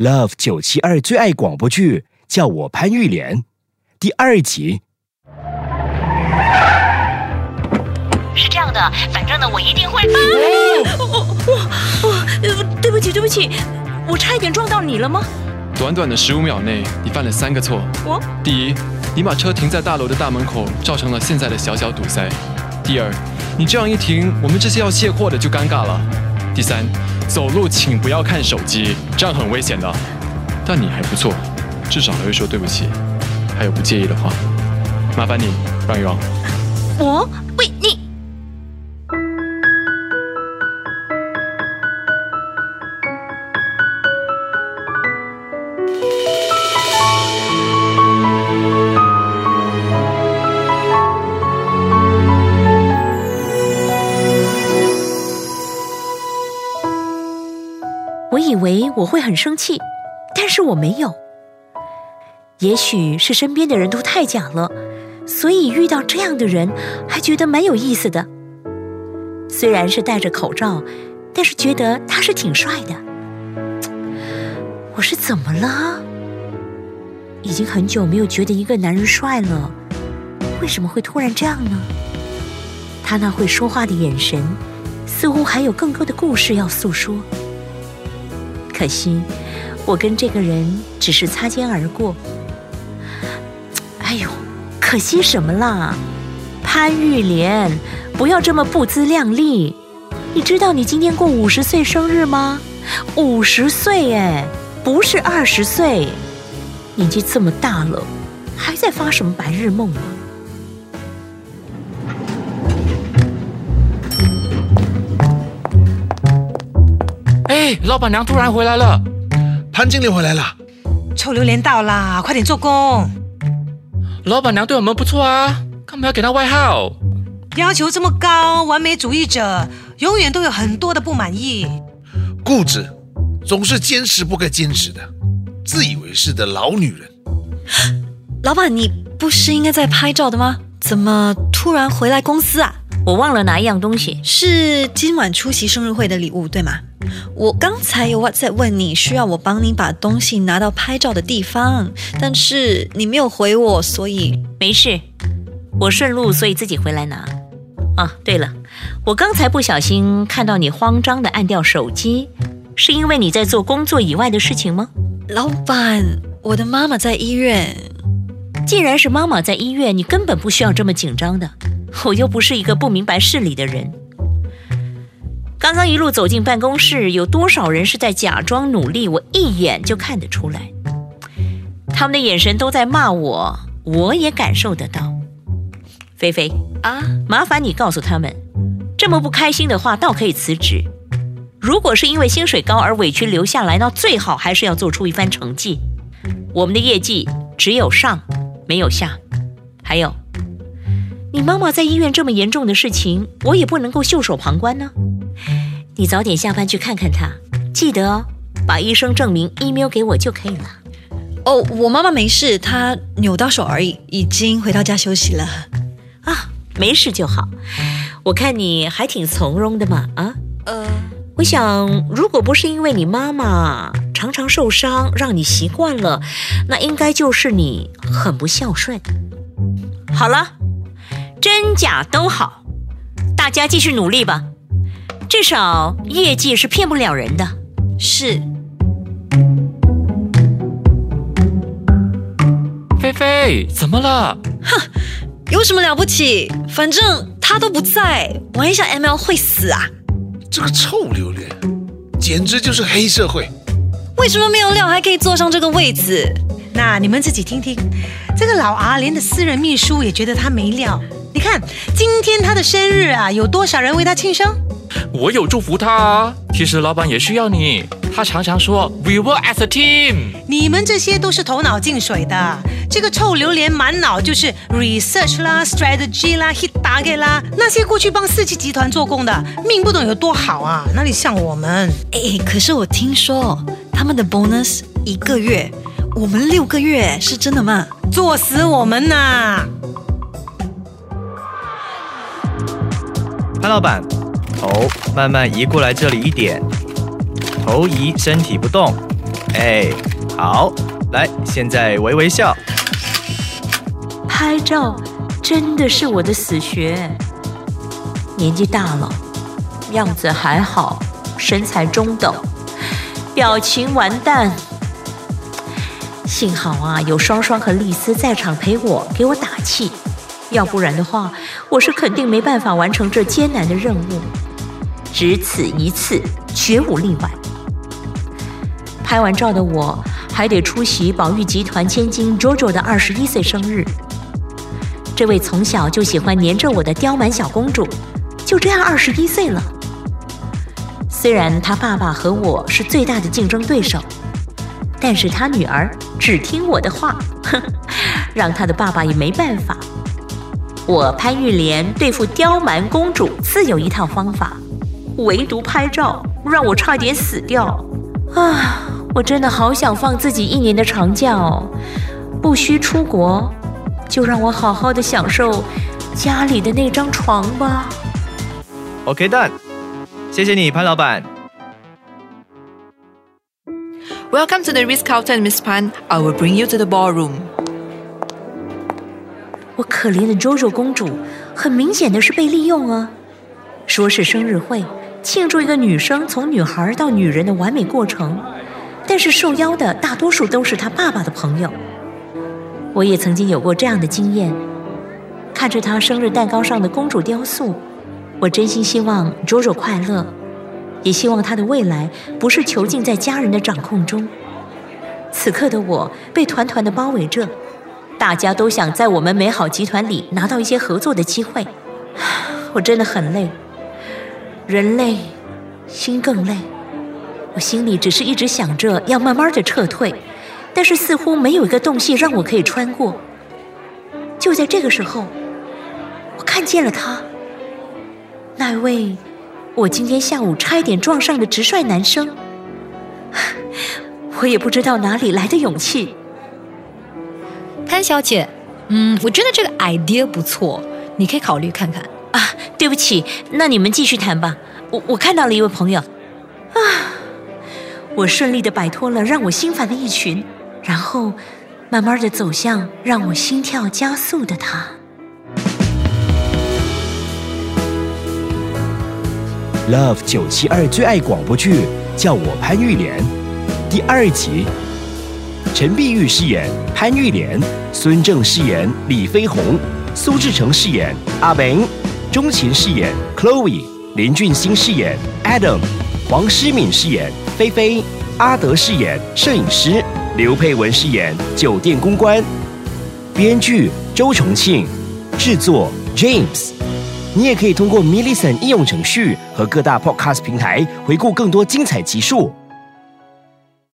Love 九七二最爱广播剧，叫我潘玉莲，第二集。是这样的，反正呢，我一定会。我我我，对不起对不起，我差一点撞到你了吗？短短的十五秒内，你犯了三个错。我第一，你把车停在大楼的大门口，造成了现在的小小堵塞。第二，你这样一停，我们这些要卸货的就尴尬了。第三，走路请不要看手机，这样很危险的。但你还不错，至少还会说对不起。还有不介意的话，麻烦你让一让。我喂你。我会很生气，但是我没有。也许是身边的人都太假了，所以遇到这样的人还觉得蛮有意思的。虽然是戴着口罩，但是觉得他是挺帅的。我是怎么了？已经很久没有觉得一个男人帅了，为什么会突然这样呢？他那会说话的眼神，似乎还有更多的故事要诉说。可惜，我跟这个人只是擦肩而过。哎呦，可惜什么啦？潘玉莲，不要这么不自量力。你知道你今天过五十岁生日吗？五十岁哎，不是二十岁。年纪这么大了，还在发什么白日梦啊？哎，老板娘突然回来了，潘经理回来了，臭榴莲到啦，快点做工。老板娘对我们不错啊，干嘛要给她外号？要求这么高，完美主义者永远都有很多的不满意。固执，总是坚持不该坚持的，自以为是的老女人。老板，你不是应该在拍照的吗？怎么突然回来公司啊？我忘了拿一样东西，是今晚出席生日会的礼物，对吗？我刚才有 WhatsApp 问你，需要我帮你把东西拿到拍照的地方，但是你没有回我，所以没事，我顺路，所以自己回来拿。啊，对了，我刚才不小心看到你慌张的按掉手机，是因为你在做工作以外的事情吗？老板，我的妈妈在医院。既然是妈妈在医院，你根本不需要这么紧张的。我又不是一个不明白事理的人。刚刚一路走进办公室，有多少人是在假装努力？我一眼就看得出来，他们的眼神都在骂我，我也感受得到。菲菲啊，麻烦你告诉他们，这么不开心的话，倒可以辞职。如果是因为薪水高而委屈留下来，那最好还是要做出一番成绩。我们的业绩只有上，没有下。还有，你妈妈在医院这么严重的事情，我也不能够袖手旁观呢。你早点下班去看看他，记得哦，把医生证明 email 给我就可以了。哦，我妈妈没事，她扭到手而已，已经回到家休息了。啊，没事就好。我看你还挺从容的嘛，啊？呃，我想，如果不是因为你妈妈常常受伤，让你习惯了，那应该就是你很不孝顺。好了，真假都好，大家继续努力吧。至少业绩是骗不了人的。是，菲菲，怎么了？哼，有什么了不起？反正他都不在，玩一下 ML 会死啊！这个臭榴莲，简直就是黑社会。为什么没有料还可以坐上这个位子？那你们自己听听，这个老阿连的私人秘书也觉得他没料。你看，今天他的生日啊，有多少人为他庆生？我有祝福他啊。其实老板也需要你，他常常说 “We work as a team”。你们这些都是头脑进水的，这个臭榴莲满脑就是 research 啦、strategy 啦、hit target 啦。那些过去帮四季集团做工的，命不懂有多好啊，哪里像我们？哎，可是我听说他们的 bonus 一个月，我们六个月，是真的吗？作死我们呐！潘老板，头慢慢移过来这里一点，头移，身体不动，哎，好，来，现在微微笑。拍照真的是我的死穴。年纪大了，样子还好，身材中等，表情完蛋。幸好啊，有双双和丽丝在场陪我，给我打气。要不然的话，我是肯定没办法完成这艰难的任务。只此一次，绝无例外。拍完照的我，还得出席宝玉集团千金 JoJo 的二十一岁生日。这位从小就喜欢黏着我的刁蛮小公主，就这样二十一岁了。虽然她爸爸和我是最大的竞争对手，但是她女儿只听我的话，哼，让她的爸爸也没办法。我潘玉莲对付刁蛮公主自有一套方法，唯独拍照让我差点死掉。啊！我真的好想放自己一年的长假哦，不需出国，就让我好好的享受家里的那张床吧。OK，done，谢谢你，潘老板。Welcome to the Ritz Carlton, Miss Pan. I will bring you to the ballroom. 我可怜的 JoJo 公主，很明显的是被利用啊！说是生日会，庆祝一个女生从女孩到女人的完美过程，但是受邀的大多数都是她爸爸的朋友。我也曾经有过这样的经验，看着她生日蛋糕上的公主雕塑，我真心希望 JoJo 快乐，也希望她的未来不是囚禁在家人的掌控中。此刻的我被团团的包围着。大家都想在我们美好集团里拿到一些合作的机会，我真的很累，人累，心更累。我心里只是一直想着要慢慢的撤退，但是似乎没有一个洞隙让我可以穿过。就在这个时候，我看见了他，那位我今天下午差一点撞上的直率男生。我也不知道哪里来的勇气。潘小姐，嗯，我觉得这个 idea 不错，你可以考虑看看啊。对不起，那你们继续谈吧。我我看到了一位朋友，啊，我顺利的摆脱了让我心烦的一群，然后慢慢的走向让我心跳加速的他。Love 九七二最爱广播剧，叫我潘玉莲，第二集。陈碧玉饰演潘玉莲，孙正饰演李飞鸿，苏志成饰演阿文，钟情饰演 Chloe，林俊熙饰演 Adam，黄诗敏饰演菲菲，阿德饰演摄影师，刘佩文饰演酒店公关，编剧周重庆，制作 James。你也可以通过 m i l l i c e n t 应用程序和各大 Podcast 平台回顾更多精彩集数。